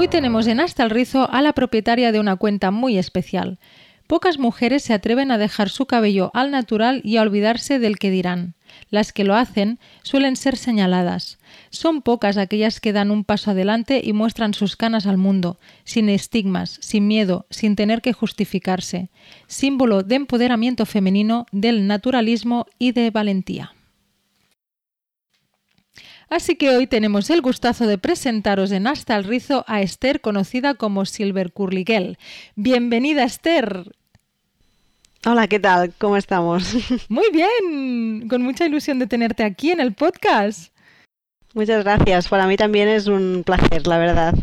Hoy tenemos en Hasta el Rizo a la propietaria de una cuenta muy especial. Pocas mujeres se atreven a dejar su cabello al natural y a olvidarse del que dirán. Las que lo hacen suelen ser señaladas. Son pocas aquellas que dan un paso adelante y muestran sus canas al mundo, sin estigmas, sin miedo, sin tener que justificarse. Símbolo de empoderamiento femenino, del naturalismo y de valentía. Así que hoy tenemos el gustazo de presentaros en Hasta el Rizo a Esther, conocida como Silver Curly Girl. Bienvenida, Esther. Hola, ¿qué tal? ¿Cómo estamos? Muy bien, con mucha ilusión de tenerte aquí en el podcast. Muchas gracias, para mí también es un placer, la verdad.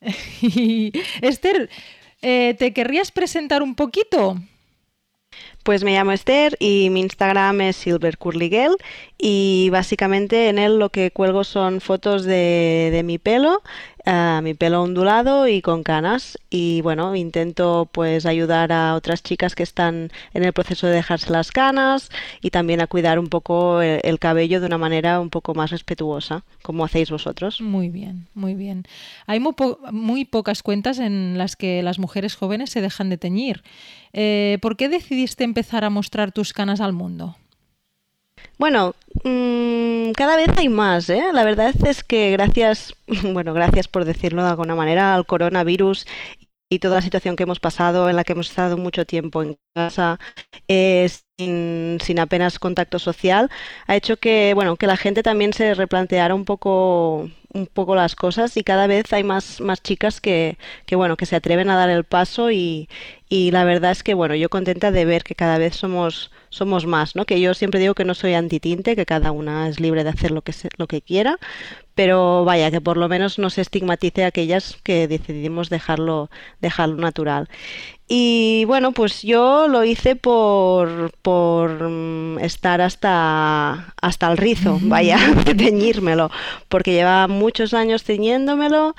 Esther, eh, ¿te querrías presentar un poquito? Pues me llamo Esther y mi Instagram es Silver y básicamente en él lo que cuelgo son fotos de, de mi pelo mi pelo ondulado y con canas. Y bueno intento pues ayudar a otras chicas que están en el proceso de dejarse las canas y también a cuidar un poco el, cabello de una manera un poco más respetuosa como hacéis vosotros. Muy bien muy bien. Hay muy, muy pocas cuentas en las que las mujeres jóvenes se dejan de teñir. Eh, ¿por qué decidiste empezar a mostrar tus canas al mundo? Bueno, mmm, cada vez hay más, ¿eh? La verdad es que gracias, bueno, gracias por decirlo de alguna manera, al coronavirus y toda la situación que hemos pasado, en la que hemos estado mucho tiempo en casa, eh, sin, sin, apenas contacto social, ha hecho que, bueno, que la gente también se replanteara un poco, un poco las cosas y cada vez hay más, más chicas que, que, bueno, que se atreven a dar el paso y, y la verdad es que, bueno, yo contenta de ver que cada vez somos somos más, ¿no? Que yo siempre digo que no soy antitinte, que cada una es libre de hacer lo que, lo que quiera, pero vaya, que por lo menos no se estigmatice a aquellas que decidimos dejarlo, dejarlo natural. Y bueno, pues yo lo hice por, por mm, estar hasta, hasta el rizo, vaya, de teñírmelo, porque llevaba muchos años teñiéndomelo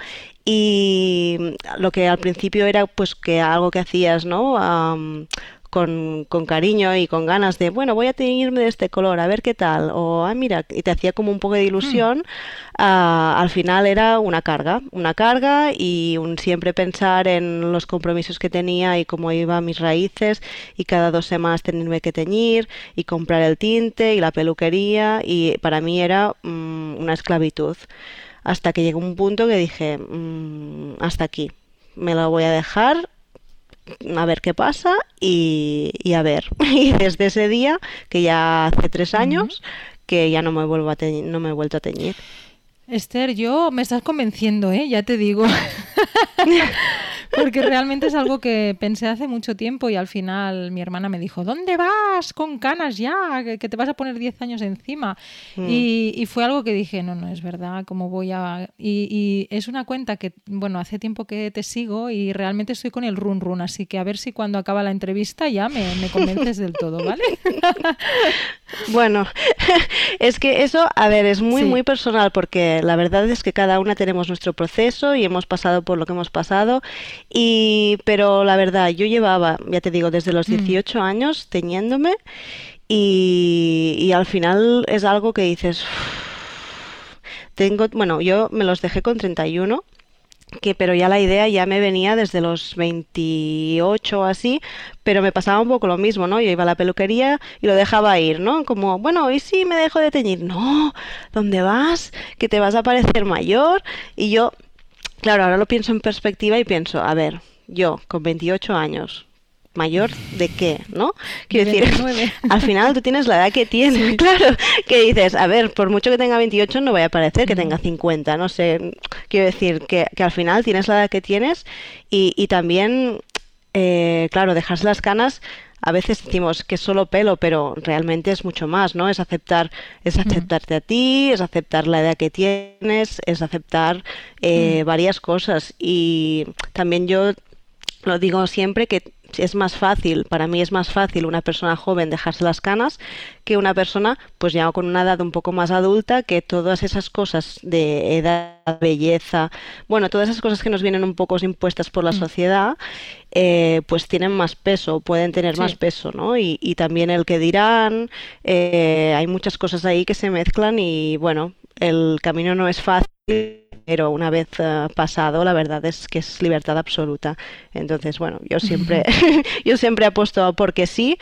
y lo que al principio era pues que algo que hacías, ¿no? Con, con, cariño y con ganas de, bueno, voy a teñirme de este color, a ver qué tal, o, ah, mira, y te hacía como un poco de ilusión, mm. al final era una carga, una carga y un siempre pensar en los compromisos que tenía y cómo iba mis raíces y cada dos semanas tenerme que teñir y comprar el tinte y la peluquería y para mí era mm, una esclavitud. Hasta que llegó un punto que dije, mm, hasta aquí, me lo voy a dejar a ver qué pasa y, a ver. Y desde ese día, que ya hace tres años, que ya no me vuelvo a no me he vuelto a teñir. Esther, yo me estás convenciendo, ¿eh? Ya te digo. Porque realmente es algo que pensé hace mucho tiempo y al final mi hermana me dijo, ¿dónde vas con canas ya? Que te vas a poner 10 años encima. Mm. Y, fue algo que dije, no, no, es verdad, ¿cómo voy a...? Y, es una cuenta que, bueno, hace tiempo que te sigo y realmente estoy con el run run, así que a ver si cuando acaba la entrevista ya me, me convences del todo, ¿vale? bueno, es que eso, a ver, es muy, muy personal porque la verdad es que cada una tenemos nuestro proceso y hemos pasado por lo que hemos pasado y, pero la verdad, yo llevaba, ya te digo, desde los 18 mm. años teñiéndome y, y, al final es algo que dices, tengo, bueno, yo me los dejé con 31 que pero ya la idea ya me venía desde los 28 o así, pero me pasaba un poco lo mismo, ¿no? Yo iba a la peluquería y lo dejaba ir, ¿no? Como, bueno, ¿y si me dejo de teñir? No, ¿dónde vas? Que te vas a parecer mayor. Y yo, Claro, ahora lo pienso en perspectiva y pienso, a ver, yo con 28 años, mayor de qué, ¿no? Quiero decir, al final tú tienes la edad que tienes, claro, que dices, a ver, por mucho que tenga 28 no voy a parecer que tenga 50, no sé, quiero decir que, que al final tienes la edad que tienes y, y también, eh, claro, dejarse las canas a veces decimos que es solo pelo, pero realmente es mucho más, ¿no? Es aceptar, es aceptarte a ti, es aceptar la edad que tienes, es aceptar eh, varias cosas. Y también yo lo digo siempre que es más fácil, para mí es más fácil una persona joven dejarse las canas que una persona pues ya con una edad un poco más adulta que todas esas cosas de edad, belleza, bueno, todas esas cosas que nos vienen un poco impuestas por la mm. sociedad, eh, pues tienen más peso, pueden tener más peso, ¿no? Y, también el que dirán, eh, hay muchas cosas ahí que se mezclan y bueno, el camino no es fácil pero una vez eh, pasado la verdad es que es libertad absoluta. Entonces, bueno, yo siempre, yo siempre apuesto porque sí,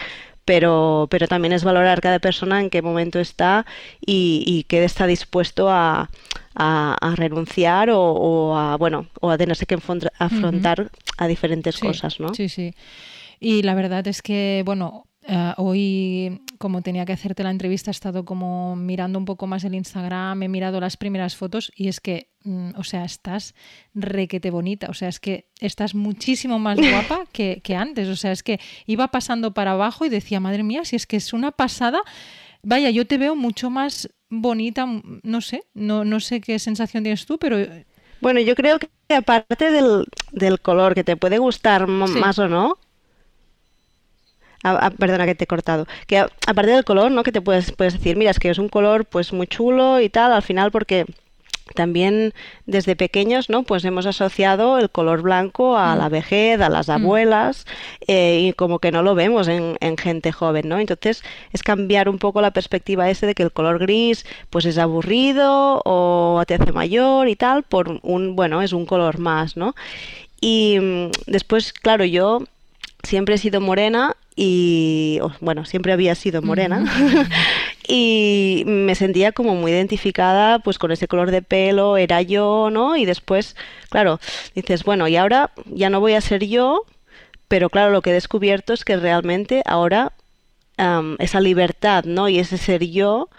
pero, pero también es valorar cada persona en qué momento está y, y qué está dispuesto a, a, renunciar o, a bueno o a tenerse que afrontar a diferentes cosas, ¿no? Sí, sí. Y la verdad es que, bueno, eh, hoy, como tenía que hacerte la entrevista, he estado como mirando un poco más el Instagram, he mirado las primeras fotos y es que, mm, o sea, estás requete bonita, o sea, es que estás muchísimo más guapa que, antes, o sea, es que iba pasando para abajo y decía, madre mía, si es que es una pasada, vaya, yo te veo mucho más bonita, no sé, no, no sé qué sensación tienes tú, pero... Bueno, yo creo que aparte del, color que te puede gustar más o no, perdona que te he cortado, que aparte del color, ¿no? Que te puedes, puedes decir, mira, es que es un color pues muy chulo y tal, al final porque también desde pequeños, ¿no? Pues hemos asociado el color blanco a mm. la vejez, a las mm. abuelas, eh, y como que no lo vemos en, gente joven, ¿no? Entonces es cambiar un poco la perspectiva ese de que el color gris, pues es aburrido o te hace mayor y tal, por un, bueno, es un color más, ¿no? Y mm, después, claro, yo siempre he sido morena y bueno, siempre había sido morena y me sentía como muy identificada pues con ese color de pelo, era yo, ¿no? Y después, claro, dices, bueno, y ahora ya no voy a ser yo, pero claro, lo que he descubierto es que realmente ahora esa libertad, ¿no? Y ese ser yo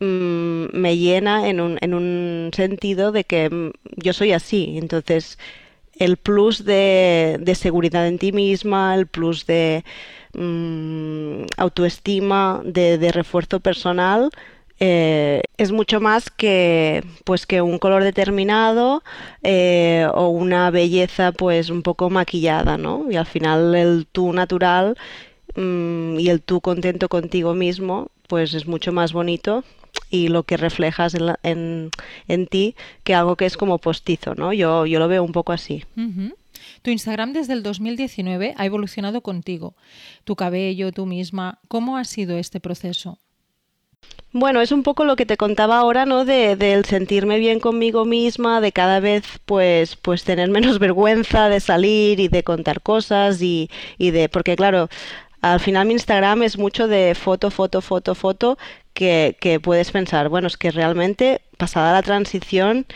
mm, me llena en un, en un sentido de que mm, yo soy así, entonces el plus de, de seguridad en ti misma, el plus de Mm, autoestima, de, refuerzo personal, eh, es mucho más que pues que un color determinado eh, o una belleza pues un poco maquillada, ¿no? Y al final el tú natural mm, y el tú contento contigo mismo pues es mucho más bonito y lo que reflejas en, en, ti que algo que es como postizo, ¿no? Yo, yo lo veo un poco así. Tu Instagram desde el 2019 ha evolucionado contigo. Tu cabello, tú misma. ¿Cómo ha sido este proceso? Bueno, es un poco lo que te contaba ahora, ¿no? De, del sentirme bien conmigo misma, de cada vez, pues, pues tener menos vergüenza de salir y de contar cosas y, y de, porque claro, al final mi Instagram es mucho de foto, foto, foto, foto, que, que puedes pensar, bueno, es que realmente pasada la transición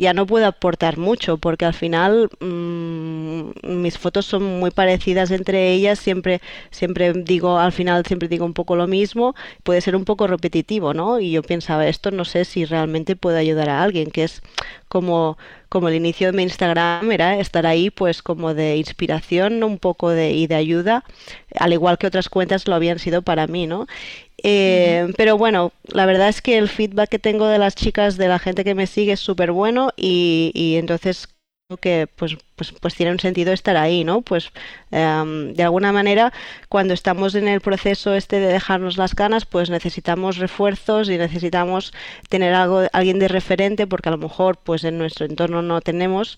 ya no puedo aportar mucho porque al final mm, mis fotos son muy parecidas entre ellas, siempre, siempre digo, al final siempre digo un poco lo mismo, puede ser un poco repetitivo, ¿no? Y yo pensaba, esto no sé si realmente puede ayudar a alguien, que es como, como el inicio de mi Instagram era estar ahí pues como de inspiración, un poco de, y de ayuda, al igual que otras cuentas lo habían sido para mí, ¿no? Eh, pero bueno, la verdad es que el feedback que tengo de las chicas, de la gente que me sigue es súper bueno y, y entonces que pues pues, pues, tiene un sentido estar ahí, ¿no? Pues em, de alguna manera, cuando estamos en el proceso este de dejarnos las canas, pues necesitamos refuerzos y necesitamos tener algo, alguien de referente, porque a lo mejor pues en nuestro entorno no tenemos.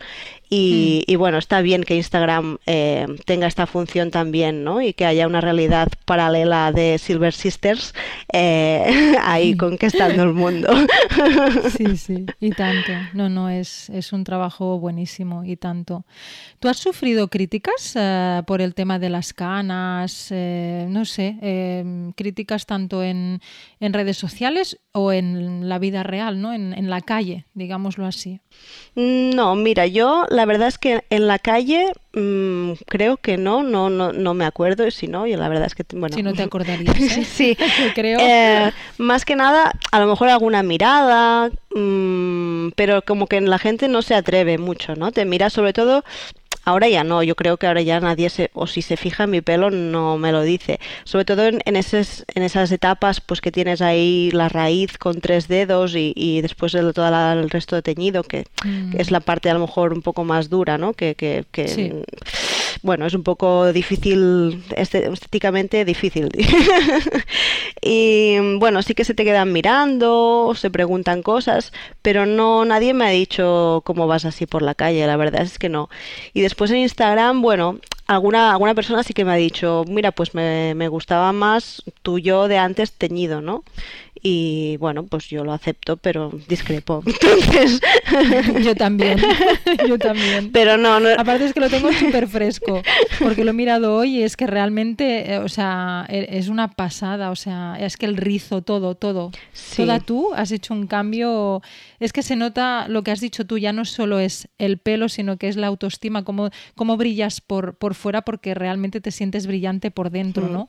Y, mm. bueno, está bien que Instagram eh, tenga esta función también, ¿no? Y que haya una realidad paralela de Silver Sisters eh, ahí conquistando el mundo. Sí, sí, y tanto. No, no, es, es un trabajo buenísimo y tanto. ¿Tú has sufrido críticas eh, por el tema de las canas? Eh, no sé, em, críticas tanto en, redes sociales o en la vida real, ¿no? En, la calle, digámoslo así. No, mira, yo la verdad es que en la calle mm, creo que no, no, no, no me acuerdo, y si no, yo la verdad es que, bueno... Si no te acordarías, ¿eh? sí, creo. más que nada, a lo mejor alguna mirada, mm, pero como que la gente no se atreve mucho, ¿no? Te mira sobre todo Ahora ya no, yo creo que ahora ya nadie se, o si se fija en mi pelo no me lo dice. Sobre todo en, en, en esas etapas pues que tienes ahí la raíz con tres dedos y, y después de todo el resto de teñido, que, Mm. es la parte a lo mejor un poco más dura, ¿no? Que, que, que Sí. Bueno, es un poco difícil, este- estéticamente difícil. y bueno, sí que se te quedan mirando, se preguntan cosas, pero no, nadie me ha dicho cómo vas así por la calle, la verdad es que no. Y después en Instagram, bueno, alguna, alguna persona sí que me ha dicho, mira, pues me, me gustaba más tu yo de antes teñido, ¿no? Y bueno, pues yo lo acepto, pero discrepo. Entonces, Yo también, yo también. pero no, no, Aparte es que lo tengo súper fresco, porque lo he mirado hoy y es que realmente, eh, o sea, e- es una pasada, o sea, es que el rizo, todo, todo. Sí. Toda tú has hecho un cambio, es que se nota lo que has dicho tú, ya no solo es el pelo, sino que es la autoestima, cómo, cómo brillas por, por fuera porque realmente te sientes brillante por dentro, Mm. ¿no?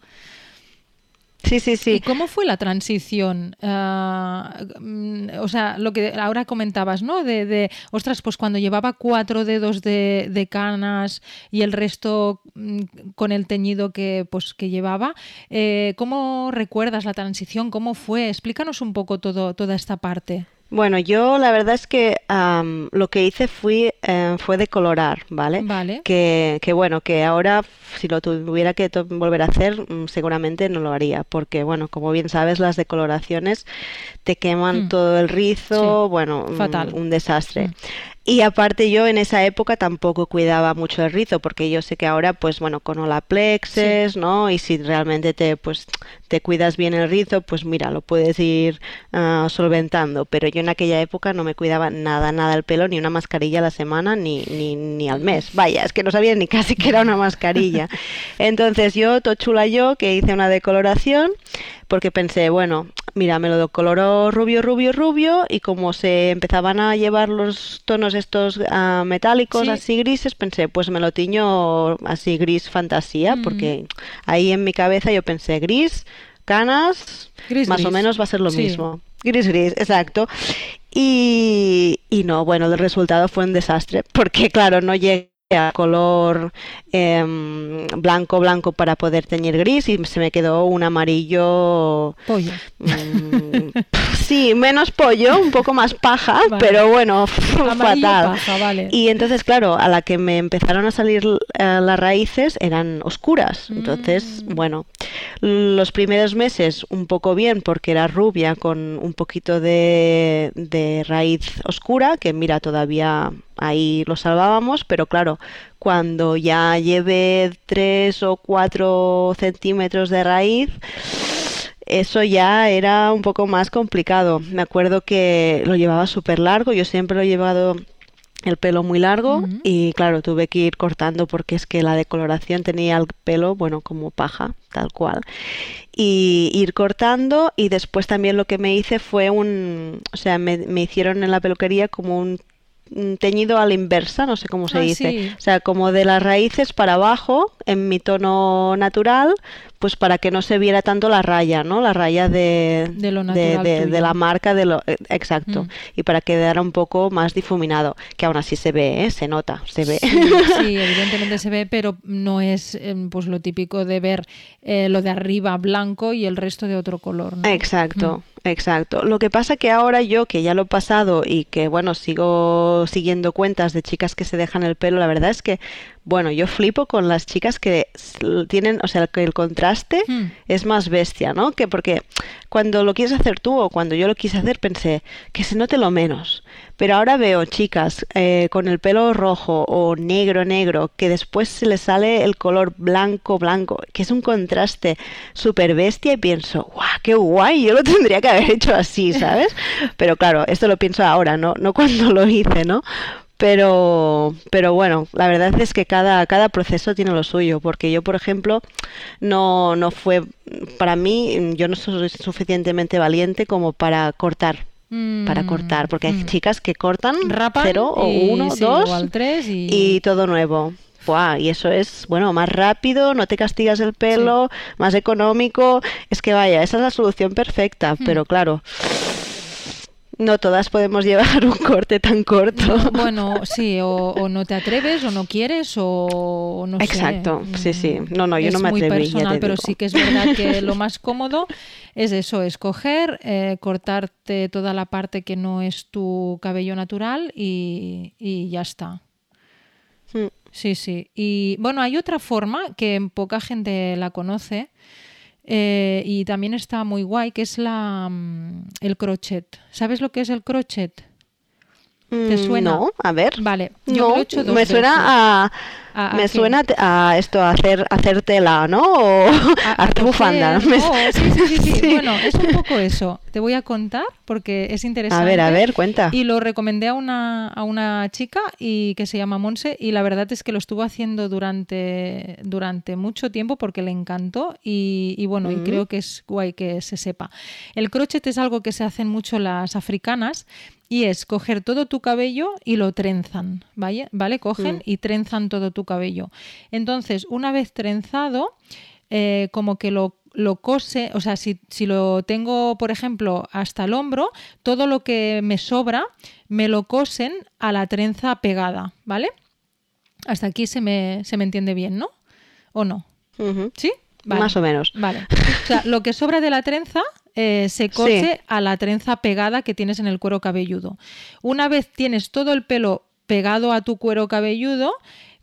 Sí, sí, ¿Y sí. cómo fue la transición? Mm, o sea, lo que ahora comentabas, ¿no? De, de, ostras, pues cuando llevaba cuatro dedos de, de canas y el resto mm, con el teñido que, pues, que llevaba, eh, ¿cómo recuerdas la transición? ¿Cómo fue? Explícanos un poco todo, toda esta parte. Bueno, yo la verdad es que am, lo que hice fui, eh, fue decolorar, ¿vale? Vale. Que, que bueno, que ahora si lo tuviera que volver a hacer, mm, seguramente no lo haría, porque bueno, como bien sabes, las decoloraciones te queman Mm. todo el rizo, Sí, bueno, un- fatal. un desastre. Mm. Y aparte yo en esa época tampoco cuidaba mucho el rizo, porque yo sé que ahora, pues bueno, con Olaplexes, ¿no? Y si realmente te, pues, te cuidas bien el rizo, pues mira, lo puedes ir ah, solventando. Pero yo en aquella época no me cuidaba nada, nada el pelo, ni una mascarilla a la semana, ni, ni, ni al mes. Vaya, es que no sabía ni casi que era una mascarilla. Entonces yo, tochula yo, que hice una decoloración, porque pensé, bueno, mira, me lo decoloró rubio, rubio, rubio, y como se empezaban a llevar los tonos estos ah, metálicos, Sí. así grises, pensé, pues me lo tiño así gris fantasía, Mm. porque ahí en mi cabeza yo pensé, gris, canas, Gris, más o menos va a ser lo Sí. mismo. Gris, gris, exacto. Y, y no, bueno, el resultado fue un desastre, porque claro, no llegué a color em, blanco, blanco para poder teñir gris y se me quedó un amarillo Pollo. Mm, sí, menos pollo, un poco más paja, Vale. pero bueno, Amarillo fatal. paja, vale. Y entonces, claro, a la que me empezaron a salir eh, las raíces eran oscuras. Entonces, Mm. bueno, los primeros meses un poco bien porque era rubia con un poquito de, de raíz oscura, que mira, todavía ahí lo salvábamos, pero claro, cuando ya llevé 3 o 4 centímetros de raíz, eso ya era un poco más complicado. Me acuerdo que lo llevaba súper largo, yo siempre lo he llevado el pelo muy largo y claro, tuve que ir cortando porque es que la decoloración tenía el pelo, bueno, como paja, tal cual. Y ir cortando y después también lo que me hice fue un, o sea, me, me hicieron en la peluquería como un teñido a la inversa, no sé cómo se Ah, dice. sí. O sea, como de las raíces para abajo, en mi tono natural, pues para que no se viera tanto la raya, ¿no? La raya de, De lo de- de- la marca de lo eh, exacto. Mm. Y para que quedara un poco más difuminado, que aún así se ve, ¿eh? Se nota, se ve. Sí, sí, evidentemente se ve, pero no es em, pues lo típico de ver eh, lo de arriba blanco y el resto de otro color. ¿no? Exacto, exacto. Lo que pasa que ahora yo, que ya lo he pasado y que, bueno, sigo siguiendo cuentas de chicas que se dejan el pelo, la verdad es que, bueno, yo flipo con las chicas que tienen, o sea, que el contraste Mm. es más bestia, ¿no? Que porque cuando lo quieres hacer tú o cuando yo lo quise hacer pensé que se note lo menos. Pero ahora veo chicas eh, con el pelo rojo o negro, negro, que después se les sale el color blanco, blanco, que es un contraste súper bestia y pienso, ¡guau, qué guay! Yo lo tendría que haber hecho así, ¿sabes? Pero claro, esto lo pienso ahora, no, no cuando lo hice, ¿no? Pero, pero bueno, la verdad es que cada, cada proceso tiene lo suyo, porque yo, por ejemplo, no, no fue, para mí, yo no soy suficientemente valiente como para cortar, para Mm, cortar, porque hay mm. chicas que cortan Rapan cero o y- uno, sí, dos igual tres y, y todo nuevo. Buah, y eso es, bueno, más rápido, no te castigas el pelo, más económico. Es que vaya, esa es la solución perfecta, Hmm. pero claro, no todas podemos llevar un corte tan corto. bueno, sí, o, no te atreves, o no quieres, o no Exacto, sí, sí. No, no, yo no me atreví. Es muy personal, pero sí que es verdad que lo más cómodo es eso, escoger, eh, cortarte toda la parte que no es tu cabello natural y, y ya está. Hmm. Sí, sí. Y bueno, hay otra forma que poca gente la conoce eh, y también está muy guay, que es la, mm, el crochet. ¿Sabes lo que es el crochet? ¿Te mm, suena? No, a ver. Vale, yo lo he hecho dos me suena a me suena a esto, a hacer, hacer tela, ¿no? O a, hacer bufanda. sí, sí, sí, sí, Bueno, es un poco eso. Te voy a contar porque es interesante. A ver, a ver, cuenta. Y lo recomendé a una, a una chica y que se llama Monse y la verdad es que lo estuvo haciendo durante, durante mucho tiempo porque le encantó y, bueno, y mm. creo que es guay que se sepa. El crochet es algo que se hacen mucho las africanas y es coger todo tu cabello y lo trenzan, ¿vale? ¿Vale? Cogen mm. y trenzan todo tu cabello. Entonces, una vez trenzado, eh, como que lo, lo cose, o sea, si, lo tengo, por ejemplo, hasta el hombro, todo lo que me sobra me lo cosen a la trenza pegada, ¿vale? Hasta aquí se me, se me entiende bien, ¿no? ¿O no? ¿Sí? Más o menos. Vale. O sea, lo que sobra de la trenza eh, se cose a la trenza pegada que tienes en el cuero cabelludo. Una vez tienes todo el pelo pegado a tu cuero cabelludo,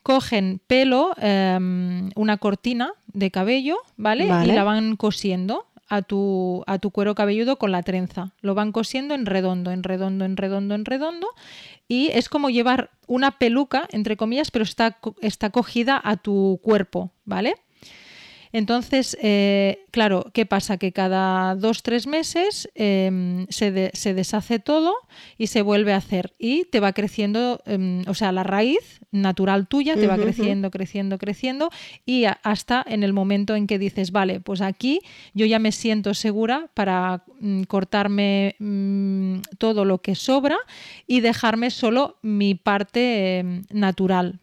cogen pelo, em, una cortina de cabello, ¿vale? Y la van cosiendo a tu, a tu cuero cabelludo con la trenza. Lo van cosiendo en redondo, en redondo, en redondo, en redondo. Y es como llevar una peluca, entre comillas, pero está, está cogida a tu cuerpo, ¿vale? Entonces, eh, claro, ¿qué pasa? Que cada dos, tres meses em, se, deshace todo y se vuelve a hacer y te va creciendo, em, o sea, la raíz natural tuya te va creciendo, creciendo, creciendo y hasta en el momento en que dices, vale, pues aquí yo ya me siento segura para mm, cortarme mm, todo lo que sobra y dejarme solo mi parte em, natural.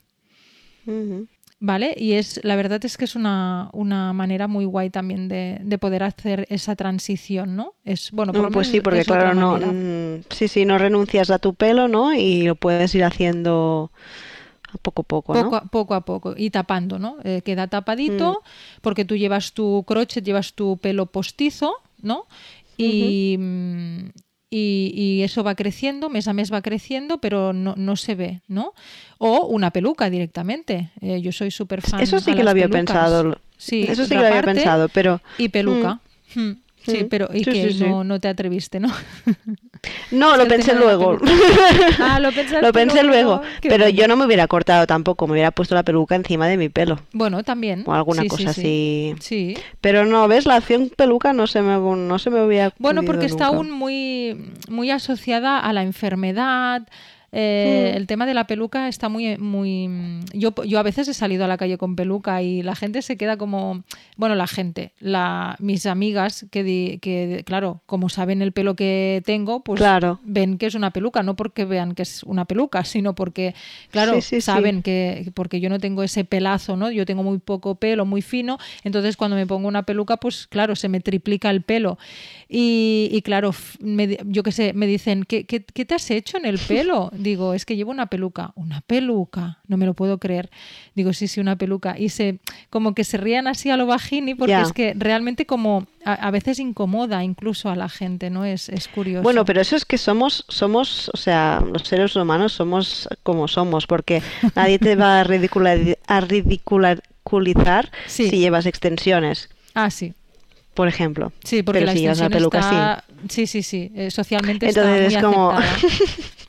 ¿Vale? Y es, la verdad es que es una, manera muy guay también de, poder hacer esa transición, ¿no? Es, bueno, pues sí, porque claro, no, mm, sí, sí, no renuncias a tu pelo, ¿no? Y lo puedes ir haciendo poco a poco, ¿no? Poco a poco, a poco y tapando, ¿no? Eh, queda tapadito mm. porque tú llevas tu crochet, llevas tu pelo postizo, ¿no? Y, y, eso va creciendo, mes a mes va creciendo, pero no, no se ve, ¿no? O una peluca directamente. Eh, yo soy súper fan. Eso sí que lo había pensado. Sí, eso sí que lo había pensado, pero. Y peluca. Mm. Hmm. Sí, pero y que no, no, te atreviste, ¿no? No, lo pensé luego. Ah, lo, lo pensé luego. Pero yo no me hubiera cortado tampoco, me hubiera puesto la peluca encima de mi pelo. Bueno, también. O alguna cosa así. Sí. Pero no, ¿ves? La acción peluca no se me, no se me hubiera Bueno, porque está aún muy, muy asociada a la enfermedad, eh, hmm. El tema de la peluca está muy... muy yo, yo a veces he salido a la calle con peluca y la gente se queda como... Bueno, la gente, la, mis amigas que, que claro, como saben el pelo que tengo, pues ven que es una peluca, no porque vean que es una peluca, sino porque, claro, saben que... Porque yo no tengo ese pelazo, ¿no? Yo tengo muy poco pelo, muy fino, entonces cuando me pongo una peluca, pues claro, se me triplica el pelo. Y, claro, yo qué sé, me dicen, ¿qué, ¿qué, qué te has hecho en el pelo? digo, es que llevo una peluca. Una peluca, no me lo puedo creer. Digo, sí, sí, una peluca. Y se, como que se rían así a lo bajini porque es que realmente como a, veces incomoda incluso a la gente, ¿no? Es, es curioso. Bueno, pero eso es que somos, somos, o sea, los seres humanos somos como somos, porque nadie te va a, ridiculizar, a ridiculizar si llevas extensiones. Ah, sí por ejemplo. Sí, porque la si llevas peluca sí. Sí, sí, eh, socialmente Entonces está muy es como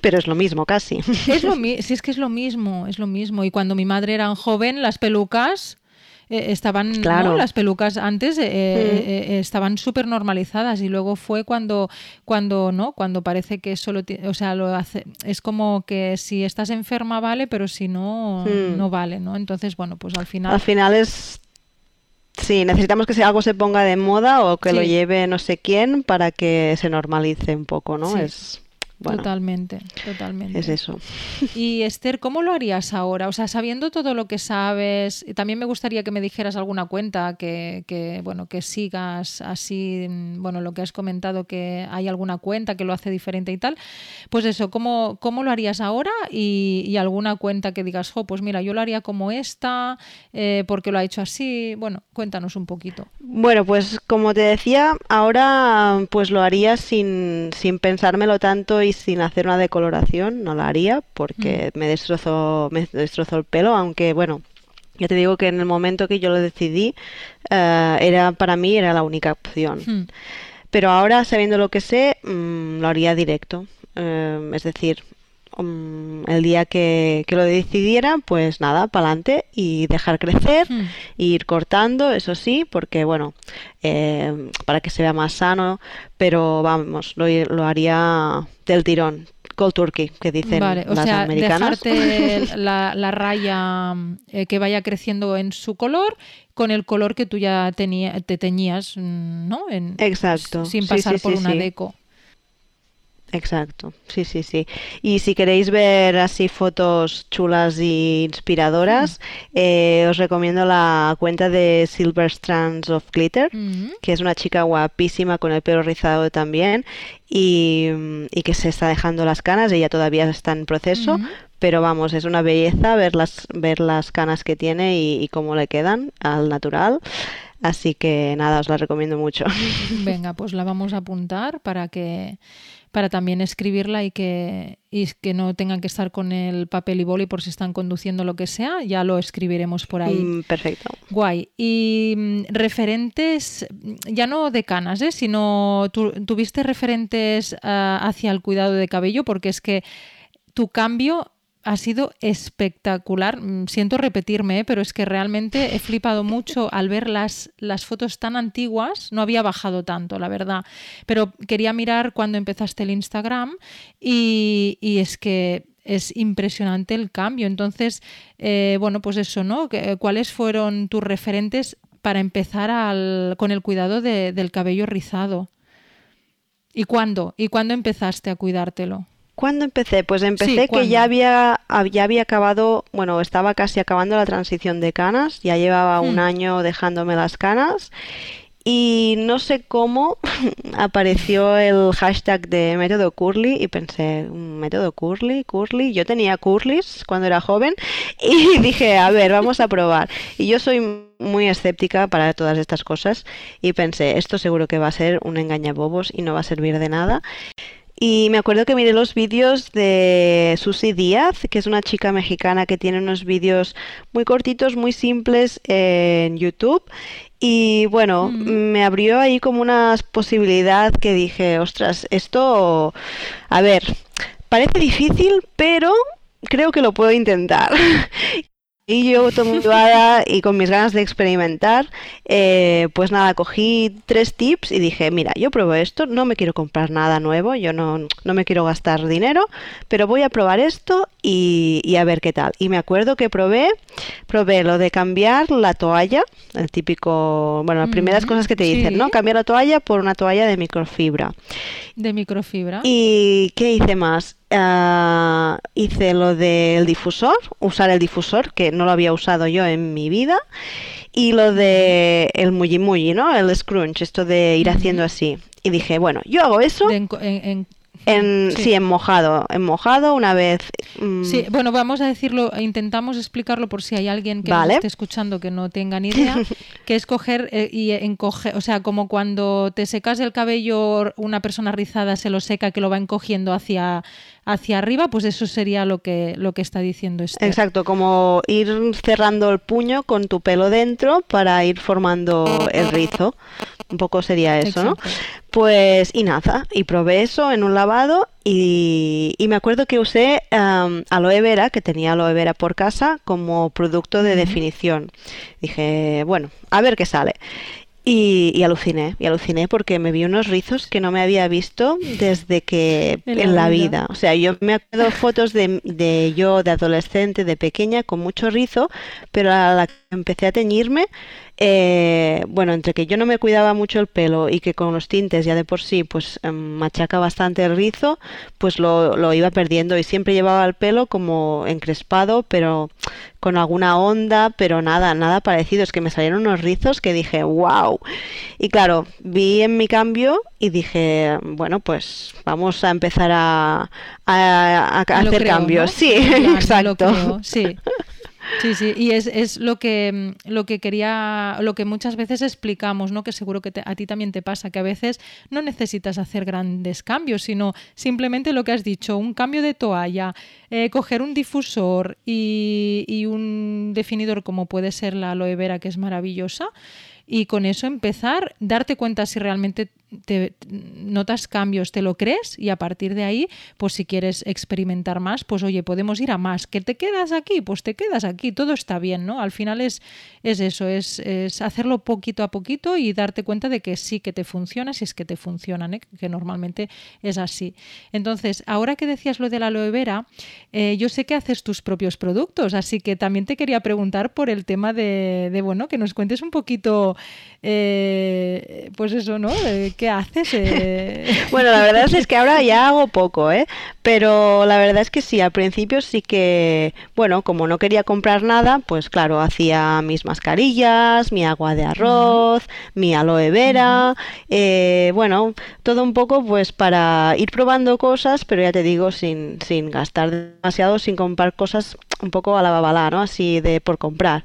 pero es lo mismo casi. Es lo sí, es que es lo mismo, es lo mismo. Y cuando mi madre era joven, las pelucas eh, estaban, claro. las pelucas antes eh, eh, estaban súper normalizadas y luego fue cuando, cuando, ¿no? Cuando parece que solo, o sea, lo hace, es como que si estás enferma vale, pero si no, no vale, ¿no? Entonces, bueno, pues al final... Al final es Sí, necesitamos que algo se ponga de moda o que lo lleve no sé quién para que se normalice un poco, ¿no? Es totalmente, totalmente. Es eso. Y Esther, ¿cómo lo harías ahora? O sea, sabiendo todo lo que sabes, también me gustaría que me dijeras alguna cuenta que, que, bueno, que sigas así, bueno, lo que has comentado, que hay alguna cuenta que lo hace diferente y tal. Pues eso, ¿cómo, cómo lo harías ahora? Y, alguna cuenta que digas, jo, pues mira, yo lo haría como esta, eh, porque lo ha hecho así. Bueno, cuéntanos un poquito. Bueno, pues como te decía, ahora pues lo haría sin, sin pensármelo tanto y sin hacer una decoloración, no la haría porque mm. me destrozó, me destrozó el pelo, aunque bueno, ya te digo que en el momento que yo lo decidí, eh, era para mí era la única opción. Mm. Pero ahora, sabiendo lo que sé, mm, lo haría directo. Eh, es decir, El día que, lo decidiera, pues nada, para adelante y dejar crecer, e ir cortando, eso sí, porque bueno, eh, para que se vea más sano, pero vamos, lo, lo haría del tirón, cold turkey, que dicen vale, o las sea, americanas. Dejarte la, la raya eh, que vaya creciendo en su color con el color que tú ya tenía, te teñías, ¿no? En, Exacto. Sin pasar por una deco. Exacto, sí, sí, sí. Y si queréis ver así fotos chulas e inspiradoras, eh, os recomiendo la cuenta de Silver Strands of Glitter, que es una chica guapísima con el pelo rizado también y, que se está dejando las canas, ella todavía está en proceso, pero vamos, es una belleza ver las, ver las canas que tiene y, y cómo le quedan al natural. Así que nada, os la recomiendo mucho. Venga, pues la vamos a apuntar para que para también escribirla y que, y que no tengan que estar con el papel y boli por si están conduciendo lo que sea, ya lo escribiremos por ahí. Mm, perfecto. Guay. Y mm, referentes, ya no de canas, ¿eh? sino tuviste referentes ah, hacia el cuidado de cabello, porque es que tu cambio ha sido espectacular. Mm, siento repetirme, ¿eh? pero es que realmente he flipado mucho al ver las, las fotos tan antiguas. No había bajado tanto, la verdad. Pero quería mirar cuando empezaste el Instagram y, es que es impresionante el cambio. Entonces, eh, bueno, pues eso, ¿no? ¿Cuáles fueron tus referentes para empezar con el cuidado del cabello rizado? ¿Y cuándo? ¿Y cuándo empezaste a cuidártelo? ¿Cuándo empecé? Pues empecé que ya había, ya había acabado, bueno, estaba casi acabando la transición de canas, ya llevaba un hmm. año dejándome las canas y no sé cómo apareció el hashtag de método curly y pensé, método curly, curly, yo tenía curlys cuando era joven y dije, a ver, vamos a probar. Y yo soy muy escéptica para todas estas cosas y pensé, esto seguro que va a ser un engañabobos y no va a servir de nada. Y me acuerdo que miré los vídeos de Susi Díaz, que es una chica mexicana que tiene unos vídeos muy cortitos, muy simples en YouTube. Y bueno, me abrió ahí como una posibilidad que dije, ostras, esto, a ver, parece difícil, pero creo que lo puedo intentar. Y yo motivada y con mis ganas de experimentar, eh, pues nada, cogí tres tips y dije, mira, yo pruebo esto, no me quiero comprar nada nuevo, yo no, no me quiero gastar dinero, pero voy a probar esto y, a ver qué tal. Y me acuerdo que probé, probé lo de cambiar la toalla, el típico, bueno, las primeras cosas que te dicen, ¿no? Cambiar la toalla por una toalla de microfibra. De microfibra. ¿Y qué hice más? Ah, hice lo del difusor, usar el difusor, que no lo había usado yo en mi vida, y lo de el muy ¿no? El scrunch, esto de ir haciendo así. Y dije, bueno, yo hago eso. En, sí. en mojado, en mojado una vez. Mm. Sí, bueno, vamos a decirlo, intentamos explicarlo por si hay alguien que esté escuchando que no tenga ni idea, que es coger eh, y encoger, o sea, como cuando te secas el cabello, una persona rizada se lo seca que lo va encogiendo hacia, hacia arriba, pues eso sería lo que, lo que está diciendo este. Exacto, como ir cerrando el puño con tu pelo dentro para ir formando el rizo. Un poco sería eso, ¿no? Pues, y nada, y probé eso en un lavado y, me acuerdo que usé aloe vera, que tenía aloe vera por casa, como producto de definición. Dije, bueno, a ver qué sale. Y, aluciné, y aluciné porque me vi unos rizos que no me había visto desde que en la, vida. O sea, yo me acuerdo fotos de, de, yo de adolescente, de pequeña, con mucho rizo, pero a la empecé a teñirme, eh, bueno, entre que yo no me cuidaba mucho el pelo y que con los tintes ya de por sí pues em, machaca bastante el rizo, pues lo, lo iba perdiendo y siempre llevaba el pelo como encrespado, pero con alguna onda, pero nada, nada parecido. Es que me salieron unos rizos que dije, wow. Y claro, vi en mi cambio y dije, bueno, pues vamos a empezar a, a, hacer cambios. Sí, exacto. sí. Sí, sí, y es, es, lo que lo que quería, lo que muchas veces explicamos, ¿no? Que seguro que a ti también te pasa, que a veces no necesitas hacer grandes cambios, sino simplemente lo que has dicho, un cambio de toalla, eh, coger un difusor y, y un definidor como puede ser la aloe vera, que es maravillosa, y con eso empezar, darte cuenta si realmente te notas cambios, te lo crees y a partir de ahí, pues si quieres experimentar más, pues oye, podemos ir a más. ¿Que te quedas aquí? Pues te quedas aquí, todo está bien, ¿no? Al final es, es eso, es, es hacerlo poquito a poquito y darte cuenta de que sí que te funciona, si es que te funcionan, ¿eh? que normalmente es así. Entonces, ahora que decías lo de la aloe vera, eh, yo sé que haces tus propios productos, así que también te quería preguntar por el tema de, de bueno, que nos cuentes un poquito, eh, pues eso, ¿no? ¿Qué haces? Eh? bueno, la verdad es que ahora ya hago poco, ¿eh? Pero la verdad es que sí, al principio sí que, bueno, como no quería comprar nada, pues claro, hacía mis mascarillas, mi agua de arroz, mi aloe vera, eh, bueno, todo un poco pues para ir probando cosas, pero ya te digo, sin, sin gastar demasiado, sin comprar cosas un poco a la babalá, ¿no? Así de por comprar.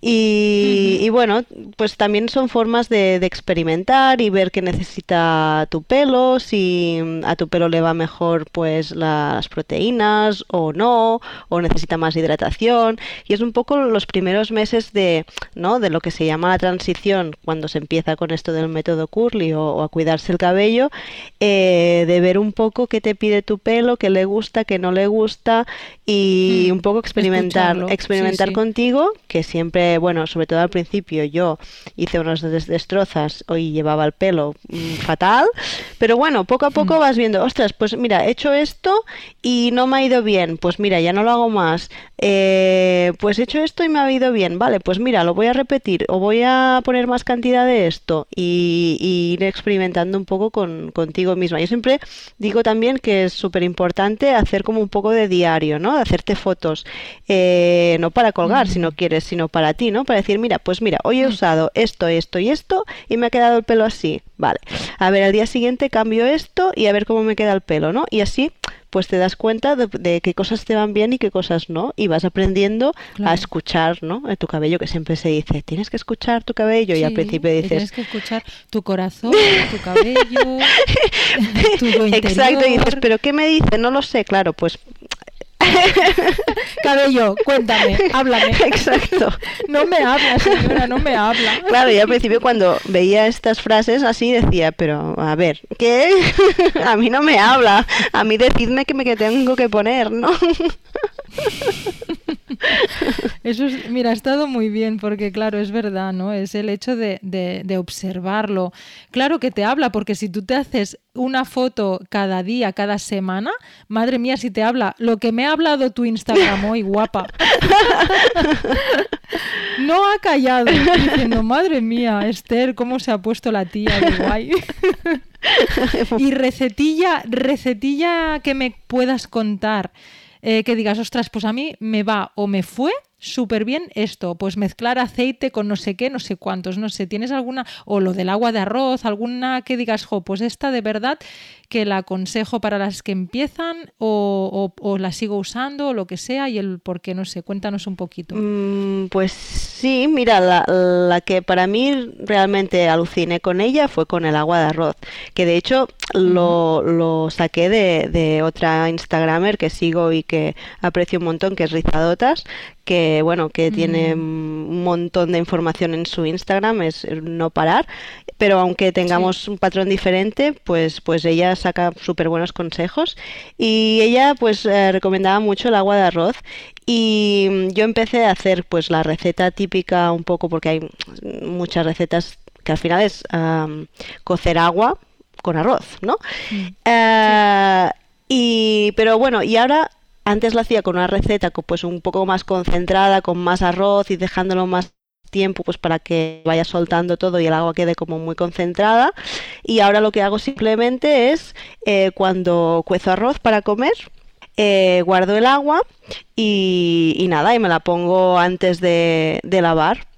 Y, bueno, pues también son formas de, experimentar y ver qué necesita tu pelo, si a tu pelo le va mejor pues las proteínas o no, o necesita más hidratación. Y es un poco los primeros meses de, ¿no? de lo que se llama la transición cuando se empieza con esto del método curly o, a cuidarse el cabello, eh, de ver un poco qué te pide tu pelo, qué le gusta, qué no le gusta y un poco experimentar, experimentar contigo, que siempre, bueno, sobre todo al principio yo hice unas destrozas y llevaba el pelo mm, fatal, pero bueno, poco a poco mm. vas viendo, ostras, pues mira, he hecho esto y no me ha ido bien, pues mira, ya no lo hago más, eh, pues he hecho esto y me ha ido bien, vale, pues mira, lo voy a repetir o voy a poner más cantidad de esto y, ir experimentando un poco con, contigo misma. Yo siempre digo también que es súper importante hacer como un poco de diario, ¿no? Hacerte fotos eh, no para colgar si no quieres, sino para ti, ¿no? Para decir, mira, pues mira, hoy he usado esto, esto y esto y me ha quedado el pelo así. Vale. A ver, al día siguiente cambio esto y a ver cómo me queda el pelo, ¿no? Y así pues te das cuenta de, qué cosas te van bien y qué cosas no y vas aprendiendo a escuchar ¿no? tu cabello que siempre se dice tienes que escuchar tu cabello y al principio dices tienes que escuchar tu corazón tu cabello tu interior. exacto y dices pero qué me dice no lo sé claro pues Cabello, cuéntame, háblame. Exacto. No me habla, señora, no me habla. Claro, y al principio cuando veía estas frases así decía, pero a ver, ¿qué? A mí no me habla. A mí decidme que me que tengo que poner, ¿no? Eso es, mira, ha estado muy bien porque claro, es verdad, ¿no? Es el hecho de, de, observarlo. Claro que te habla porque si tú te haces una foto cada día, cada semana, madre mía, si te habla lo que me ha hablado tu Instagram hoy, guapa. no ha callado diciendo, madre mía, Esther, cómo se ha puesto la tía de guay. y recetilla, recetilla que me puedas contar eh, que digas, ostras, pues a mí me va o me fue súper bien esto, pues mezclar aceite con no sé qué, no sé cuántos, no sé, ¿tienes alguna, o lo del agua de arroz, alguna que digas, jo, pues esta de verdad que la aconsejo para las que empiezan o, o, la sigo usando o lo que sea y el por qué, no sé, cuéntanos un poquito. Mm, pues sí, mira, la, la, que para mí realmente aluciné con ella fue con el agua de arroz, que de hecho lo, lo saqué de, de otra Instagramer que sigo y que aprecio un montón, que es Rizadotas, que bueno, que tiene un montón de información en su Instagram, es no parar, pero aunque tengamos un patrón diferente, pues, pues ella saca súper buenos consejos y ella pues eh, recomendaba mucho el agua de arroz y yo empecé a hacer pues la receta típica un poco porque hay muchas recetas que al final es cocer agua con arroz, ¿no? Mm. Eh, y, pero bueno, y ahora antes lo hacía con una receta pues un poco más concentrada, con más arroz y dejándolo más tiempo pues para que vaya soltando todo y el agua quede como muy concentrada. Y ahora lo que hago simplemente es eh, cuando cuezo arroz para comer, eh, guardo el agua y, nada, y me la pongo antes de, de lavar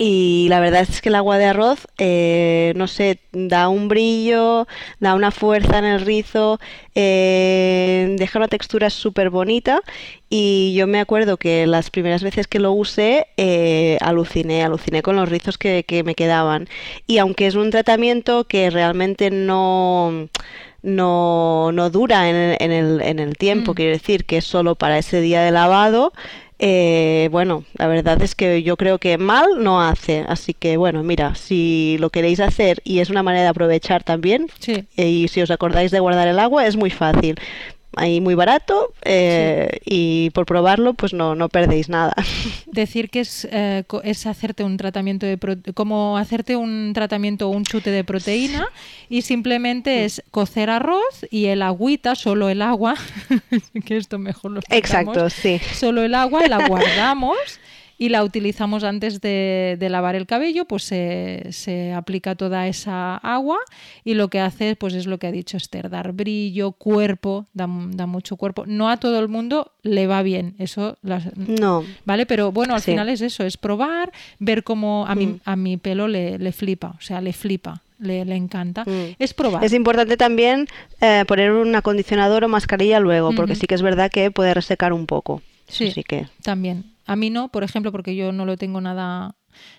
y la verdad es que el agua de arroz, eh, no sé, da un brillo, da una fuerza en el rizo, eh, deja una textura súper bonita y yo me acuerdo que las primeras veces que lo usé eh, aluciné, aluciné con los rizos que, me quedaban. Y aunque es un tratamiento que realmente no... No, no dura en, el, en el tiempo, mm. quiero decir que es solo para ese día de lavado, eh, bueno, la verdad es que yo creo que mal no hace. Así que bueno, mira, si lo queréis hacer y es una manera de aprovechar también, eh, y si os acordáis de guardar el agua, es muy fácil ahí muy barato eh, y por probarlo pues no, no perdéis nada. Decir que es, eh, es hacerte un tratamiento de como hacerte un tratamiento o un chute de proteína y simplemente es cocer arroz y el agüita, solo el agua, que esto mejor lo Exacto, sí. Solo el agua la guardamos y la utilizamos antes de, lavar el cabello, pues se, aplica toda esa agua y lo que hace pues es lo que ha dicho Esther, dar brillo, cuerpo, da, mucho cuerpo. No a todo el mundo le va bien, eso no. ¿Vale? Pero bueno, al final es eso, es probar, ver cómo a, mi, mm. a mi pelo le, flipa, o sea, le flipa. Le, encanta. Mm. Es probar. Es importante también eh, poner un acondicionador o mascarilla luego, porque sí que es verdad que puede resecar un poco. Sí, que... también. A mí no, por ejemplo, porque yo no lo tengo nada,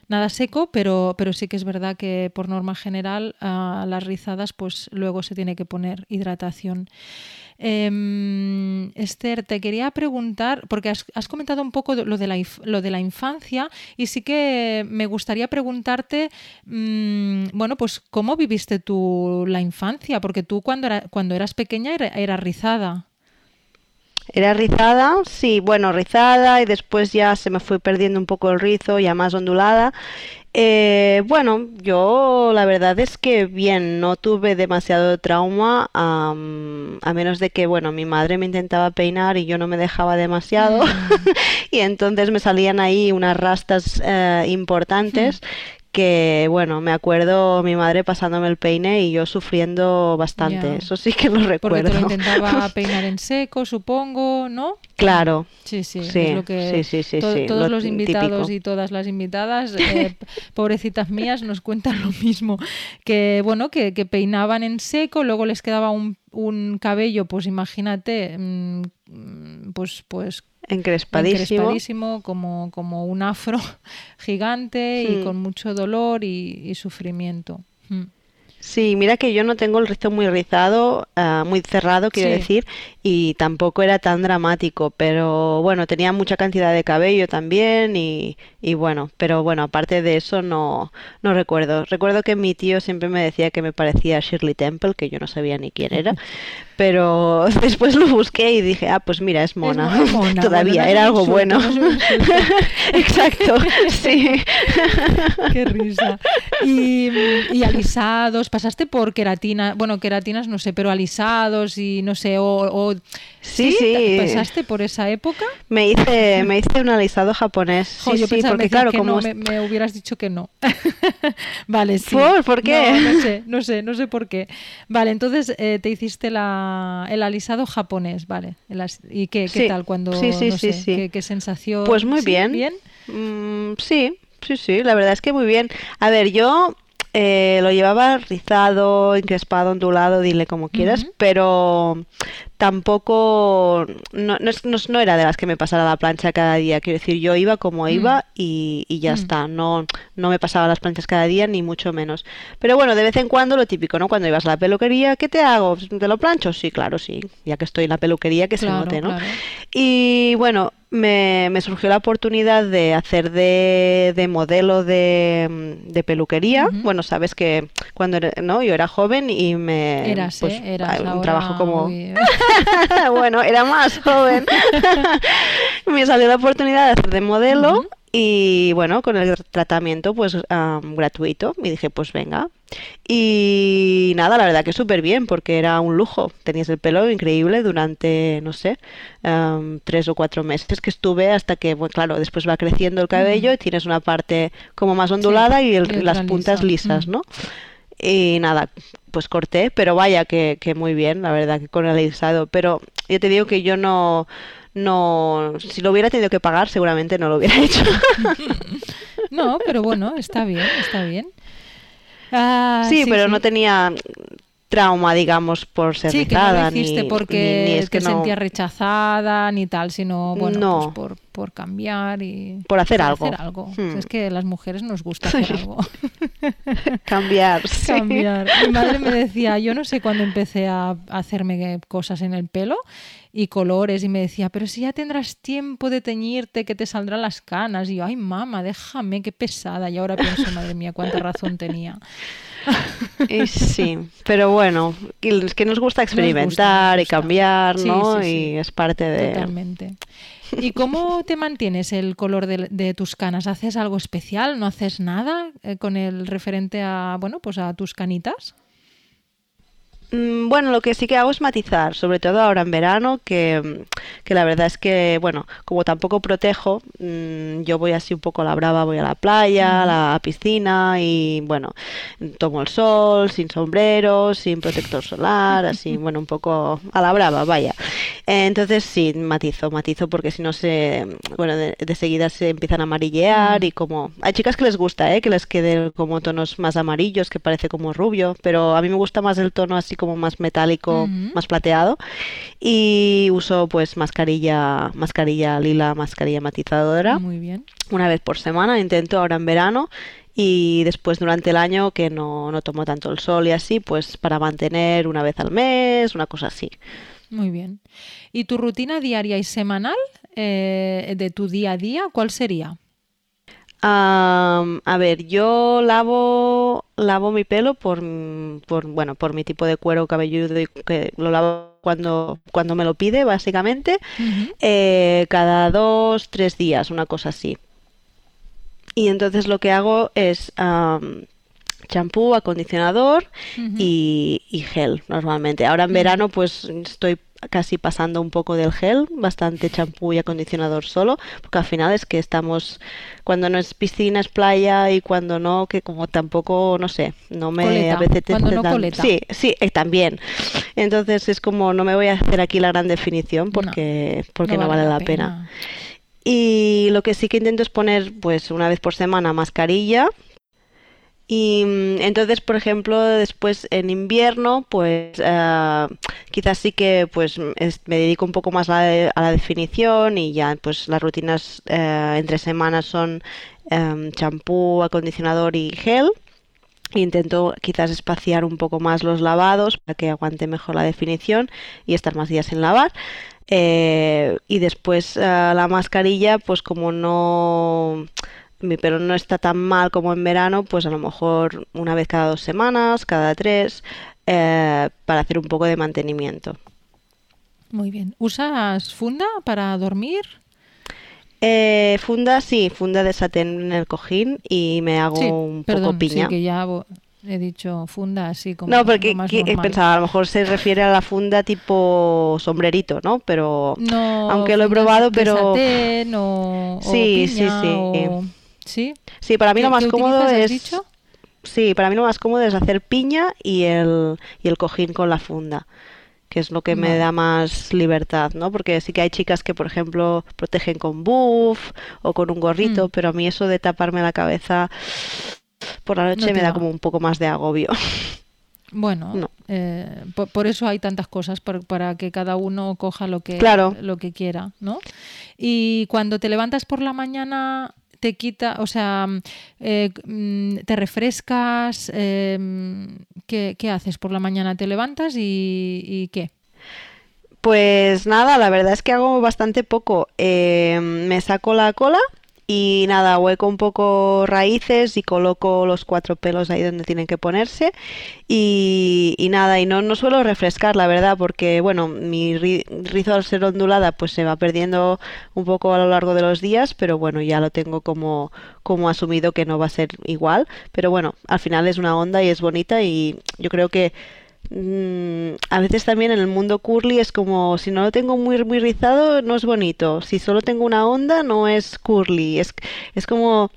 nada seco, pero, pero sí que es verdad que por norma general las rizadas pues luego se tiene que poner hidratación. Em, Esther, te quería preguntar, porque has, comentado un poco lo de, la, lo de la infancia y sí que me gustaría preguntarte, mm, bueno, pues cómo viviste tú la infancia, porque tú cuando, cuando eras pequeña era, era rizada. Era rizada, sí, bueno, rizada y después ya se me fue perdiendo un poco el rizo, ya más ondulada. Eh, bueno, yo la verdad es que bien, no tuve demasiado trauma, a menos de que, bueno, mi madre me intentaba peinar y yo no me dejaba demasiado, mm. y entonces me salían ahí unas rastas eh, importantes que bueno, me acuerdo mi madre pasándome el peine y yo sufriendo bastante, eso sí que lo recuerdo. Porque te lo intentaba peinar en seco, supongo, ¿no? Claro. Sí, sí, es lo que sí, sí, todos los invitados y todas las invitadas, eh, pobrecitas mías, nos cuentan lo mismo, que bueno, que, que peinaban en seco, luego les quedaba un, un cabello, pues imagínate, mm, pues pues encrespadísimo, como, como un afro gigante y hmm. con mucho dolor y, sufrimiento. Hmm. Sí, mira que yo no tengo el rizo muy rizado, ah, muy cerrado, quiero decir, y tampoco era tan dramático, pero bueno, tenía mucha cantidad de cabello también y, y bueno, pero bueno, aparte de eso no, no recuerdo. Recuerdo que mi tío siempre me decía que me parecía Shirley Temple, que yo no sabía ni quién era, pero después lo busqué y dije, ah, pues mira, es mona, todavía, era algo bueno. Exacto, sí. Qué risa. Y, y, alisados, pasaste por queratina, bueno, queratinas no sé, pero alisados y no sé, o... sí, sí, ¿Pasaste por esa época? Me hice, me hice un alisado japonés. sí, sí, porque claro, como... me, hubieras dicho que no. vale, sí. ¿Por? ¿Por qué? No, sé, no sé, no sé por qué. Vale, entonces eh, te hiciste la, el alisado japonés, vale. ¿Y qué, qué tal cuando, sí, sí, sí, sí. Qué, sensación? Pues muy bien. ¿Bien? Mm, sí, sí, sí, la verdad es que muy bien. A ver, yo eh, lo llevaba rizado, encrespado, ondulado, dile como quieras, pero tampoco no, no, era de las que me pasara la plancha cada día. Quiero decir, yo iba como mm. iba y, ya mm. está. No, no me pasaba las planchas cada día, ni mucho menos. Pero bueno, de vez en cuando lo típico, ¿no? Cuando ibas a la peluquería, ¿qué te hago? ¿Te lo plancho? Sí, claro, sí. Ya que estoy en la peluquería, que se note, ¿no? Y bueno, me, me, surgió la oportunidad de hacer de, de modelo de, de peluquería. Bueno, sabes que cuando ¿no? yo era joven y me... Eras, pues, ¿eh? un trabajo como... bueno, era más joven. me salió la oportunidad de hacer de modelo Y bueno, con el tratamiento pues gratuito. Y dije, pues venga. Y nada, la verdad que súper bien, porque era un lujo. Tenías el pelo increíble durante, no sé, tres o cuatro meses que estuve hasta que, bueno, claro, después va creciendo el cabello y tienes una parte como más ondulada y, las puntas lisas, ¿no? Y nada, pues corté, pero vaya que, que muy bien, la verdad que con el alisado. Pero yo te digo que yo no no, si lo hubiera tenido que pagar, seguramente no lo hubiera hecho. no, pero bueno, está bien, está bien. Ah, sí, pero no tenía trauma, digamos, por ser sí, que no lo hiciste porque te sentías rechazada ni tal, sino bueno, pues por, cambiar y por hacer algo. Hacer algo. Hmm. Es que las mujeres nos gusta hacer algo. Cambiar. Cambiar. Mi madre me decía, yo no sé cuándo empecé a hacerme cosas en el pelo y colores y me decía, pero si ya tendrás tiempo de teñirte, que te saldrán las canas. Y yo, ay mamá, déjame, qué pesada. Y ahora pienso, madre mía, cuánta razón tenía. sí, pero bueno, es que nos gusta experimentar y cambiar, ¿no? y es parte de... Totalmente. ¿Y cómo te mantienes el color de, tus canas? ¿Haces algo especial? ¿No haces nada eh, con el referente a, bueno, pues a tus canitas? Mm, bueno, lo que sí que hago es matizar, sobre todo ahora en verano, que, la verdad es que, bueno, como tampoco protejo, mm, yo voy así un poco a la brava, voy a la playa, a la piscina y, bueno, tomo el sol, sin sombrero, sin protector solar, así, bueno, un poco a la brava, vaya. Entonces sí, matizo, matizo porque si no se, bueno, de, seguida se empiezan a amarillear y como... Hay chicas que les gusta, ¿eh? Que les quede como tonos más amarillos, que parece como rubio, pero a mí me gusta más el tono así como más metálico, más plateado. Y uso pues mascarilla, mascarilla lila, mascarilla matizadora. Muy bien. Una vez por semana, intento ahora en verano y después durante el año que no, no tomo tanto el sol y así, pues para mantener una vez al mes, una cosa así. Muy bien. ¿Y tu rutina diaria y semanal eh, de tu día a día, cuál sería? A ver, yo lavo, lavo mi pelo por, por, bueno, por mi tipo de cuero cabelludo y que lo lavo cuando, cuando me lo pide, básicamente, eh, cada dos, tres días, una cosa así. Y entonces lo que hago es champú, acondicionador y, y, gel normalmente. Ahora en verano pues estoy casi pasando un poco del gel, bastante champú y acondicionador solo, porque al final es que estamos, cuando no es piscina es playa y cuando no, que como tampoco, no sé, no me a veces te, no Sí, sí, eh, también. Entonces es como no me voy a hacer aquí la gran definición porque no, porque no, vale, la, pena. Y lo que sí que intento es poner pues una vez por semana mascarilla y mm, entonces, por ejemplo, después en invierno, pues eh, quizás sí que pues me dedico un poco más a la, definición y ya pues las rutinas eh, entre semanas son em, champú, acondicionador y gel. Intento quizás espaciar un poco más los lavados para que aguante mejor la definición y estar más días sin lavar. Eh, y después la mascarilla, pues como no mi pelo no está tan mal como en verano, pues a lo mejor una vez cada dos semanas, cada tres, eh, para hacer un poco de mantenimiento. Muy bien. ¿Usas funda para dormir? Eh, funda, sí, funda de satén en el cojín y me hago un poco piña. Sí, que ya he dicho funda así como. No, porque pensaba, a lo mejor se refiere a la funda tipo sombrerito, ¿no? Pero. No, aunque lo he probado, pero. Satén o, sí, sí, sí. ¿Sí? Sí, para mí lo más cómodo es... Sí, para mí lo más cómodo es hacer piña y el, y el cojín con la funda que es lo que me da más libertad, ¿no? Porque sí que hay chicas que, por ejemplo, protegen con buff o con un gorrito, mm. pero a mí eso de taparme la cabeza por la noche me da como un poco más de agobio. Bueno, eh, por, eso hay tantas cosas, para que cada uno coja lo que, lo que quiera, ¿no? Y cuando te levantas por la mañana, te quita, o sea, eh, mm, te refrescas, em, ¿qué, haces por la mañana? ¿Te levantas y, qué? Pues nada, la verdad es que hago bastante poco. Em, me saco la cola y nada, hueco un poco raíces y coloco los cuatro pelos ahí donde tienen que ponerse. Y, nada, y no, no suelo refrescar la verdad porque bueno, mi rizo al ser ondulada pues se va perdiendo un poco a lo largo de los días, pero bueno, ya lo tengo como, como asumido que no va a ser igual, pero bueno, al final es una onda y es bonita y yo creo que Mm, a veces también en el mundo curly es como si no lo tengo muy, muy rizado no es bonito, si solo tengo una onda no es curly, es, es como,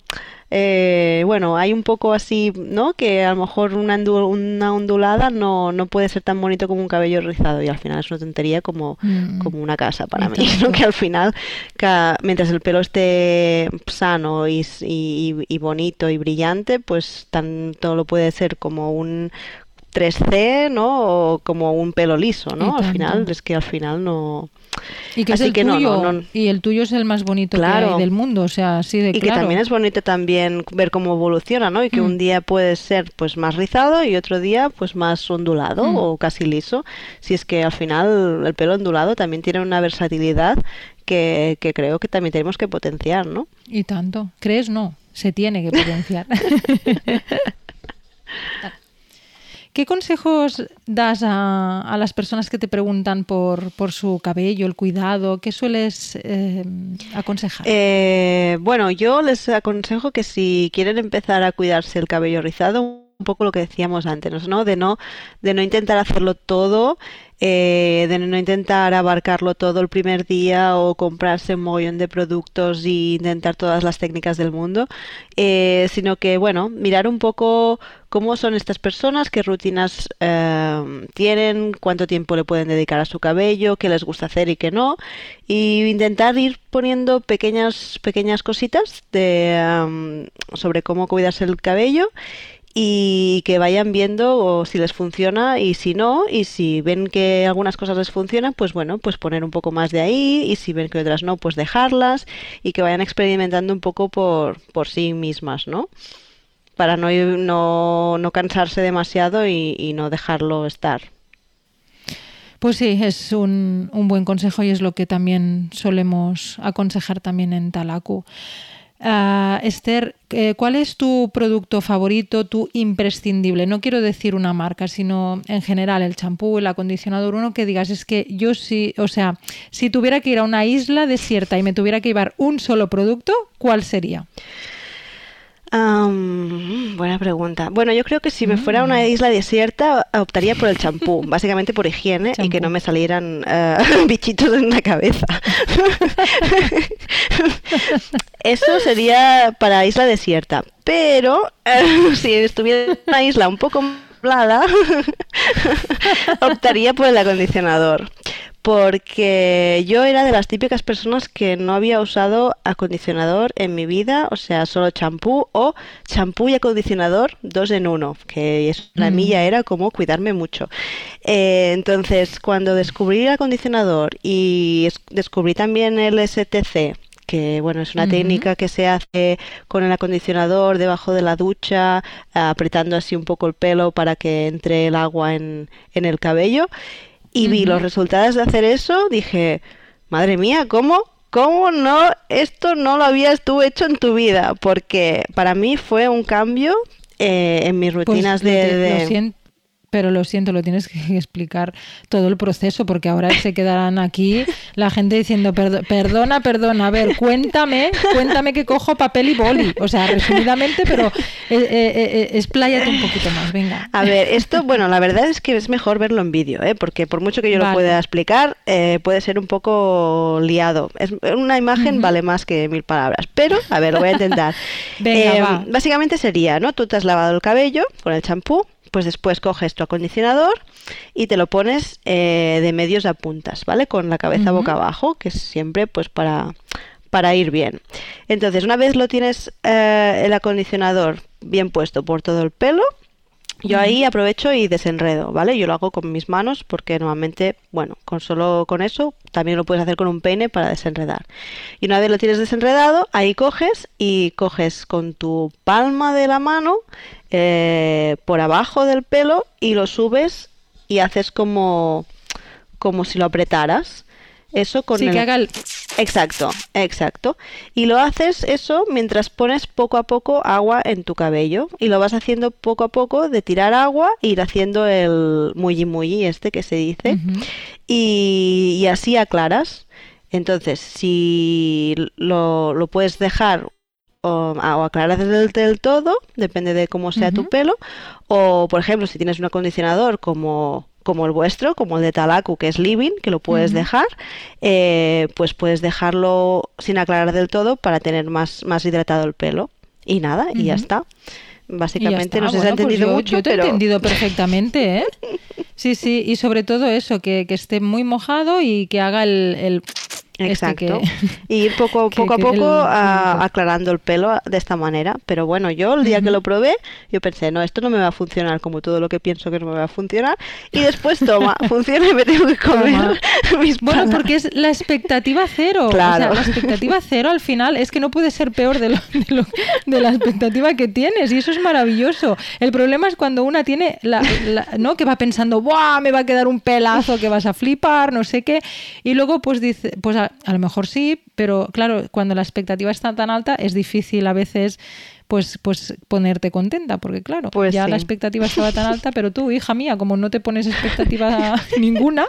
eh, bueno, hay un poco así, ¿no? Que a lo mejor una, una ondulada no, no, puede ser tan bonito como un cabello rizado. Y al final es una tontería como, mm. como una casa para mí, que al final, mientras el pelo esté sano y, y, y bonito y brillante, pues tanto lo puede ser como un 3C, ¿no? O como un pelo liso, ¿no? Al final, es que al final no... Y que es el tuyo, y el tuyo es el más bonito del mundo, o sea, así de Y que también es bonito también ver cómo evoluciona, ¿no? Y que un mm. día puede ser pues más rizado y otro día pues más ondulado mm. o casi liso. Si es que al final el pelo ondulado también tiene una versatilidad que, que creo que también tenemos que potenciar, ¿no? Y tanto. ¿Crees? No, se tiene que potenciar. ¿Qué consejos das a, las personas que te preguntan por, su cabello, el cuidado? ¿Qué sueles eh, aconsejar? Eh, bueno, yo les aconsejo que si quieren empezar a cuidarse el cabello rizado, un poco lo que decíamos antes, ¿no? De no, de no intentar hacerlo todo eh, de no intentar abarcarlo todo el primer día o comprarse un mogollón de productos e intentar todas las técnicas del mundo, eh, sino que, bueno, mirar un poco cómo son estas personas, qué rutinas eh, tienen, cuánto tiempo le pueden dedicar a su cabello, qué les gusta hacer y qué no, y intentar ir poniendo pequeñas, pequeñas cositas de, sobre cómo cuidarse el cabello y que vayan viendo si les funciona y si no, y si ven que algunas cosas les funcionan, pues bueno, pues poner un poco más de ahí, y si ven que otras no, pues dejarlas, y que vayan experimentando un poco por, por sí mismas, ¿no? Para no, no, no cansarse demasiado y, y, no dejarlo estar. Pues sí, es un, un buen consejo y es lo que también solemos aconsejar también en Talaku. Uh, Esther, eh, ¿cuál es tu producto favorito, tu imprescindible? No quiero decir una marca, sino en general el champú, el acondicionador, uno que digas, es que yo sí, o sea, si tuviera que ir a una isla desierta y me tuviera que llevar un solo producto, ¿cuál sería? Buena pregunta. Bueno, yo creo que si me fuera a una mm. isla desierta, optaría por el champú, básicamente por higiene y que no me salieran eh, bichitos en la cabeza. Eso sería para isla desierta. Pero eh, si estuviera en una isla un poco plada, optaría por el acondicionador porque yo era de las típicas personas que no había usado acondicionador en mi vida, o sea, solo champú o champú y acondicionador dos en uno, que eso la mm. mía era como cuidarme mucho. Eh, entonces, cuando descubrí el acondicionador y descubrí también el STC, que bueno, es una técnica que se hace con el acondicionador debajo de la ducha, apretando así un poco el pelo para que entre el agua en, en el cabello y vi los resultados de hacer eso, dije, madre mía, ¿cómo? ¿Cómo no? Esto no lo habías tú hecho en tu vida, porque para mí fue un cambio eh, en mis pues rutinas de, pero lo siento, lo tienes que explicar todo el proceso porque ahora se quedarán aquí la gente diciendo, perdona, perdona, a ver, cuéntame, cuéntame que cojo papel y boli. O sea, resumidamente, pero eh, eh, eh, expláyate un poquito más, venga. A ver, esto, bueno, la verdad es que es mejor verlo en vídeo, ¿eh? porque por mucho que yo lo pueda explicar, puede ser un poco liado. Es, una imagen vale más que mil palabras, pero, a ver, lo voy a intentar. Venga, Básicamente sería, ¿no? Tú te has lavado el cabello con el champú, pues después coges tu acondicionador y te lo pones eh, de medios a puntas, ¿vale? Con la cabeza boca abajo, que es siempre pues para, para ir bien. Entonces, una vez lo tienes eh, el acondicionador bien puesto por todo el pelo, yo ahí aprovecho y desenredo, ¿vale? Yo lo hago con mis manos porque normalmente, bueno, con solo con eso también lo puedes hacer con un peine para desenredar. Y una vez lo tienes desenredado, ahí coges y coges con tu palma de la mano eh, por abajo del pelo y lo subes y haces como como si lo apretaras. Eso con sí, que haga el... Exacto, exacto. Y lo haces eso mientras pones poco a poco agua en tu cabello. Y lo vas haciendo poco a poco de tirar agua e ir haciendo el muy muy este que se dice. y, y, así aclaras. Entonces, si lo, lo puedes dejar o, o aclarar del, del, todo, depende de cómo sea tu pelo, o por ejemplo, si tienes un acondicionador como como el vuestro, como el de Talaku, que es Living, que lo puedes dejar, eh, pues puedes dejarlo sin aclarar del todo para tener más, más hidratado el pelo. Y nada, y ya está. Básicamente, no sé si ha pues entendido mucho, yo te he entendido perfectamente, ¿eh? Sí, sí, y sobre todo eso, que, que esté muy mojado y que haga el, el este Exacto. y ir poco, poco a poco aclarando el pelo de esta manera. Pero bueno, yo el día que lo probé, yo pensé, no, esto no me va a funcionar como todo lo que pienso que no me va a funcionar. Y después, toma, funciona y me tengo que comer mis Bueno, porque es la expectativa cero. Claro. la expectativa cero al final es que no puede ser peor de, lo, de, la expectativa que tienes. Y eso es maravilloso. El problema es cuando una tiene, la, ¿no? Que va pensando, ¡buah! Me va a quedar un pelazo que vas a flipar, no sé qué. Y luego, pues dice, pues a, lo mejor sí, pero claro, cuando la expectativa está tan alta es difícil a veces pues, pues ponerte contenta, porque claro, pues ya la expectativa estaba tan alta, pero tú, hija mía, como no te pones expectativa ninguna,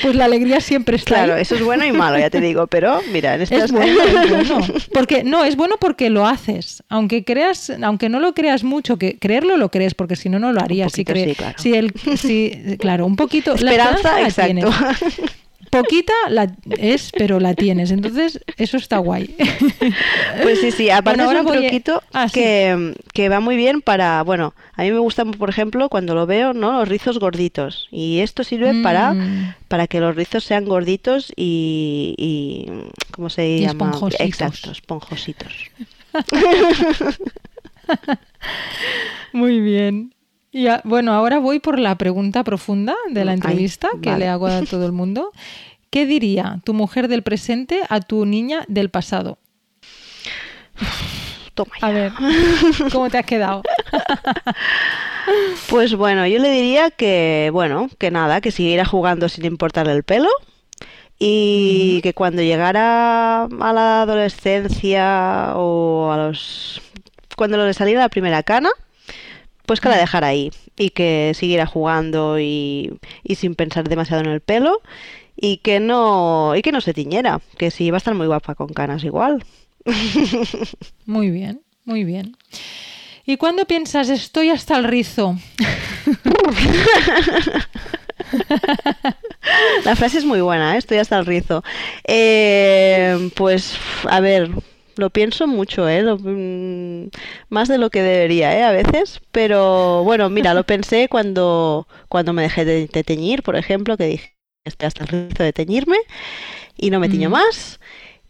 pues la alegría siempre está. Claro, eso es bueno y malo, ya te digo, pero mira, en este es bueno, es bueno, porque no, es bueno porque lo haces, aunque creas, aunque no lo creas mucho, que creerlo lo crees, porque si no no lo harías. Si, claro. si el, si, claro, un poquito. Esperanza, exacto. Poquita la es, pero la tienes. Entonces, eso está guay. Pues sí, sí. Aparte es un truquito ah, que, que, va muy bien para... Bueno, a mí me gustan, por ejemplo, cuando lo veo, ¿no? Los rizos gorditos. Y esto sirve para, mm. para que los rizos sean gorditos y... y ¿Cómo se llama? Esponjositos. Exacto, esponjositos. muy bien. Bueno, ahora voy por la pregunta profunda de la entrevista que le hago a todo el mundo. ¿Qué diría tu mujer del presente a tu niña del pasado? Toma A ver, ¿cómo te has quedado? pues bueno, yo le diría que, bueno, que nada, que siguiera jugando sin importarle el pelo y que cuando llegara a la adolescencia o a los... cuando le saliera la primera cana, pues que la dejara ahí y que siguiera jugando y, sin pensar demasiado en el pelo y que no y que no se tiñera, que sí va a estar muy guapa con canas igual. Muy bien, muy bien. ¿Y cuándo piensas estoy hasta el rizo? La frase es muy buena, ¿eh? estoy hasta el rizo. Eh, pues, a ver, lo pienso mucho, ¿eh? Mm, más de lo que debería, ¿eh? A veces. Pero bueno, mira, lo pensé cuando, cuando me dejé de, teñir, por ejemplo, que dije, estoy hasta el rizo de teñirme y no me tiño más.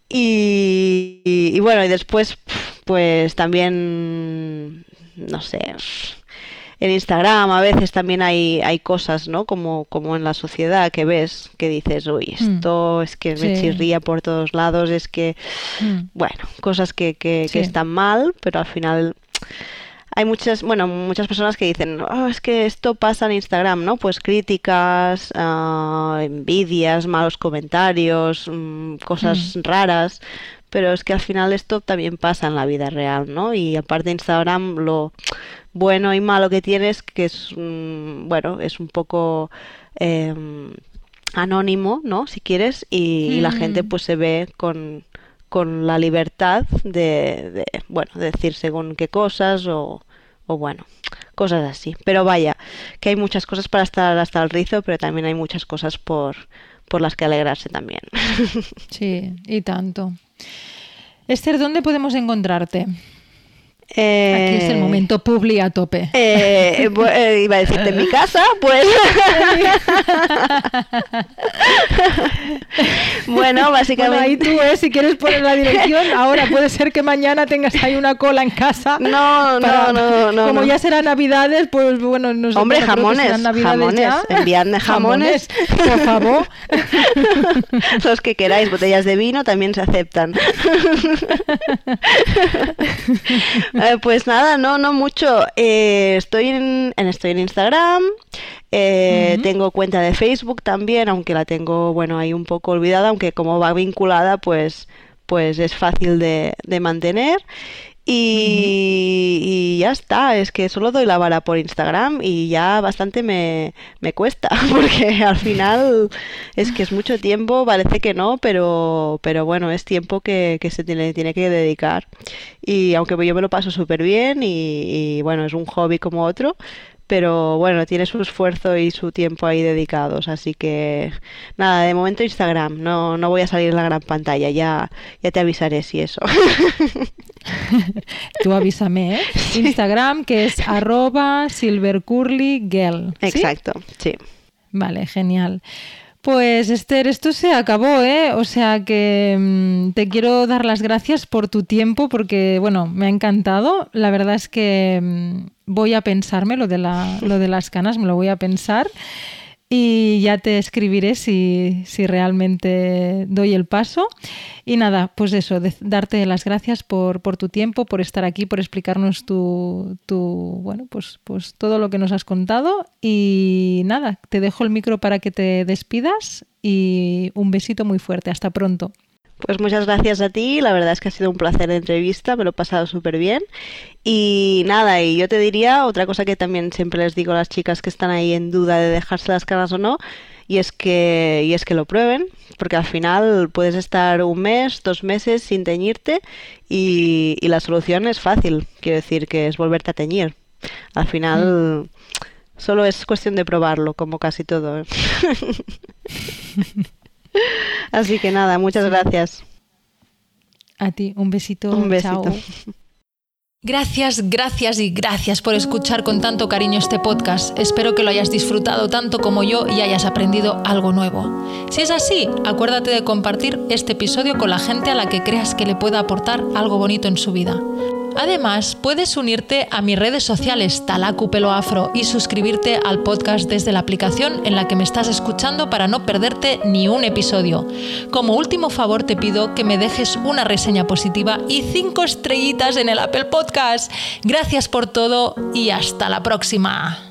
Y, y, bueno, y después, pues también, no sé, en Instagram a veces también hay, hay cosas, ¿no? Como, como en la sociedad que ves, que dices, uy, mm. esto es que me chirría por todos lados, es que, mm. bueno, cosas que, que, están mal, pero al final hay muchas, bueno, muchas personas que dicen, oh, es que esto pasa en Instagram, ¿no? Pues críticas, uh, envidias, malos comentarios, mm, cosas raras, pero es que al final esto también pasa en la vida real, ¿no? Y aparte de Instagram lo bueno y malo que tienes, que es, bueno, es un poco em, anónimo, ¿no? Si quieres, y, la gente mm. pues se ve con, con la libertad de, de, bueno, decir según qué cosas o, o bueno, cosas así. Pero vaya, que hay muchas cosas para estar hasta el rizo, pero también hay muchas cosas por, por las que alegrarse también. Sí, y tanto. Esther, ¿dónde podemos encontrarte? Eh, Aquí es el momento publi a tope. Eh, eh, iba a decirte en mi casa, pues. bueno, básicamente. ahí tú, si quieres poner la dirección, ahora puede ser que mañana tengas ahí una cola en casa. No, no, no, no. Como ya serán Navidades, pues bueno, no sé. Hombre, jamones. Jamones. Enviadme jamones. Por favor. Los que queráis, botellas de vino también se aceptan. Eh, pues nada, no, no mucho. Eh, estoy, en, estoy en Instagram, Eh, tengo cuenta de Facebook también, aunque la tengo, bueno, ahí un poco olvidada, aunque como va vinculada, pues, pues es fácil de, de mantener. Y, ya está, es que solo doy la vara por Instagram y ya bastante me, me, cuesta, porque al final es que es mucho tiempo, parece que no, pero, pero bueno, es tiempo que, que se tiene, tiene que dedicar. Y aunque yo me lo paso súper bien y, y bueno, es un hobby como otro, pero bueno, tiene su esfuerzo y su tiempo ahí dedicados, así que nada, de momento Instagram, no, no voy a salir en la gran pantalla, ya, ya te avisaré si eso. Tú avísame, ¿eh? Instagram que es arroba silvercurlygirl. Exacto, sí. Vale, genial. Pues Esther, esto se acabó, ¿eh? O sea que mm, te quiero dar las gracias por tu tiempo porque, bueno, me ha encantado. La verdad es que mm, voy a pensarme de, la, lo de las canas, me lo voy a pensar y ya te escribiré si, si, realmente doy el paso. Y nada, pues eso, darte las gracias por, por, tu tiempo, por estar aquí, por explicarnos tu, tu, bueno, pues, pues todo lo que nos has contado. Y nada, te dejo el micro para que te despidas y un besito muy fuerte. Hasta pronto. Pues muchas gracias a ti, la verdad es que ha sido un placer de entrevista, me lo he pasado súper bien. Y nada, y yo te diría otra cosa que también siempre les digo a las chicas que están ahí en duda de dejarse las caras o no, y es que, y es que lo prueben, porque al final puedes estar un mes, dos meses sin teñirte y, y la solución es fácil, quiero decir que es volverte a teñir. Al final... Mm. Solo es cuestión de probarlo, como casi todo. ¿eh? Así que nada, muchas gracias. A ti, un besito. Un besito. Gracias, gracias y gracias por escuchar con tanto cariño este podcast. Espero que lo hayas disfrutado tanto como yo y hayas aprendido algo nuevo. Si es así, acuérdate de compartir este episodio con la gente a la que creas que le pueda aportar algo bonito en su vida. Además, puedes unirte a mis redes sociales Talacu Pelo Afro y suscribirte al podcast desde la aplicación en la que me estás escuchando para no perderte ni un episodio. Como último favor te pido que me dejes una reseña positiva y cinco estrellitas en el Apple Gracias por todo y hasta la próxima.